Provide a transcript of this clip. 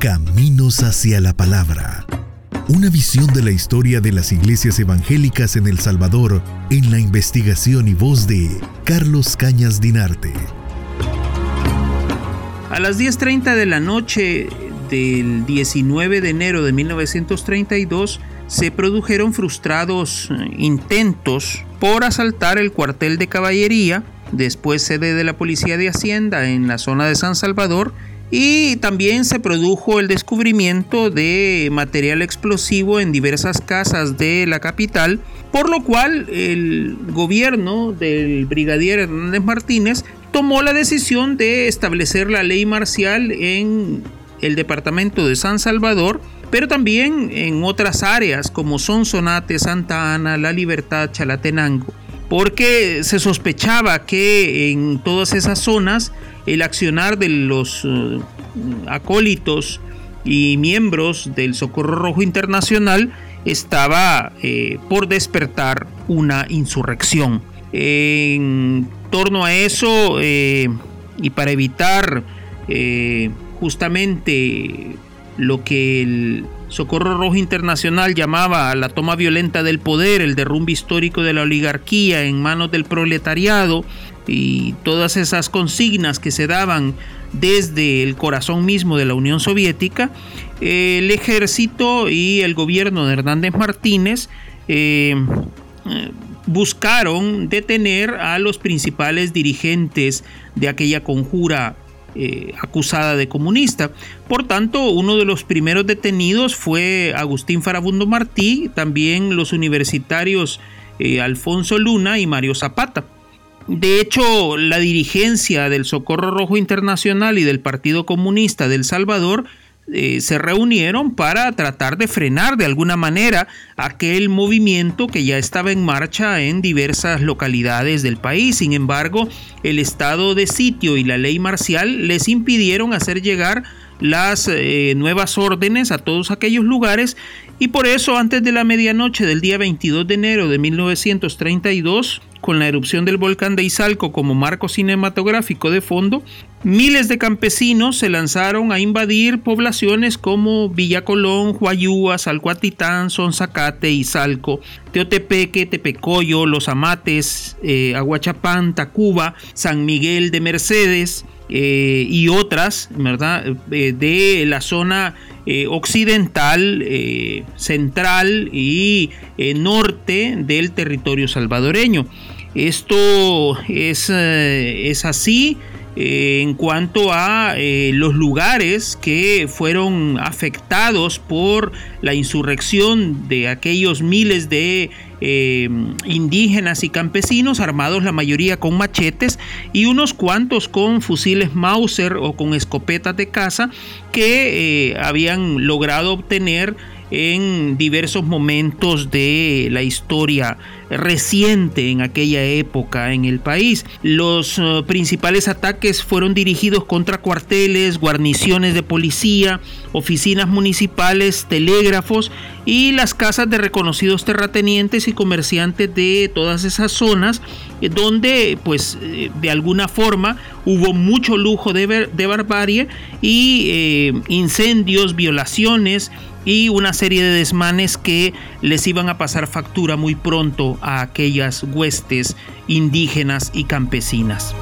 Caminos hacia la Palabra. Una visión de la historia de las iglesias evangélicas en El Salvador en la investigación y voz de Carlos Cañas Dinarte. A las 10.30 de la noche del 19 de enero de 1932 se produjeron frustrados eh, intentos por asaltar el cuartel de caballería, después sede de la Policía de Hacienda en la zona de San Salvador, y también se produjo el descubrimiento de material explosivo en diversas casas de la capital, por lo cual el gobierno del brigadier Hernández Martínez tomó la decisión de establecer la ley marcial en el departamento de San Salvador, pero también en otras áreas como Sonsonate, Santa Ana, La Libertad, Chalatenango, porque se sospechaba que en todas esas zonas el accionar de los eh, acólitos y miembros del Socorro Rojo Internacional estaba eh, por despertar una insurrección. En torno a eso eh, y para evitar justamente lo que el Socorro Rojo Internacional llamaba la toma violenta del poder, el derrumbe histórico de la oligarquía en manos del proletariado y todas esas consignas que se daban desde el corazón mismo de la Unión Soviética, el ejército y el gobierno de Hernández Martínez eh, buscaron detener a los principales dirigentes de aquella conjura eh, acusada de comunista. Por tanto, uno de los primeros detenidos fue Agustín Farabundo Martí, también los universitarios eh, Alfonso Luna y Mario Zapata. De hecho, la dirigencia del Socorro Rojo Internacional y del Partido Comunista del Salvador eh, se reunieron para tratar de frenar de alguna manera aquel movimiento que ya estaba en marcha en diversas localidades del país. Sin embargo, el estado de sitio y la ley marcial les impidieron hacer llegar las eh, nuevas órdenes a todos aquellos lugares y por eso antes de la medianoche del día 22 de enero de 1932, con la erupción del volcán de Izalco como marco cinematográfico de fondo, miles de campesinos se lanzaron a invadir poblaciones como Villa Colón, Huayúa, Salcoatitán, Sonzacate, Izalco, Teotepeque, Tepecoyo, Los Amates, eh, Aguachapán, Tacuba, San Miguel de Mercedes, eh, y otras, ¿verdad? Eh, de la zona eh, occidental, central y norte del territorio salvadoreño. Esto es, es así en cuanto a los lugares que fueron afectados por la insurrección de aquellos miles de eh, indígenas y campesinos armados la mayoría con machetes y unos cuantos con fusiles Mauser o con escopetas de caza que eh, habían logrado obtener en diversos momentos de la historia reciente en aquella época en el país. Los eh, principales ataques fueron dirigidos contra cuarteles, guarniciones de policía, oficinas municipales, telégrafos y las casas de reconocidos terratenientes y comerciantes de todas esas zonas eh, donde pues eh, de alguna forma hubo mucho lujo de, de barbarie y incendios, violaciones, y una serie de desmanes que les iban a pasar factura muy pronto a aquellas huestes indígenas y campesinas.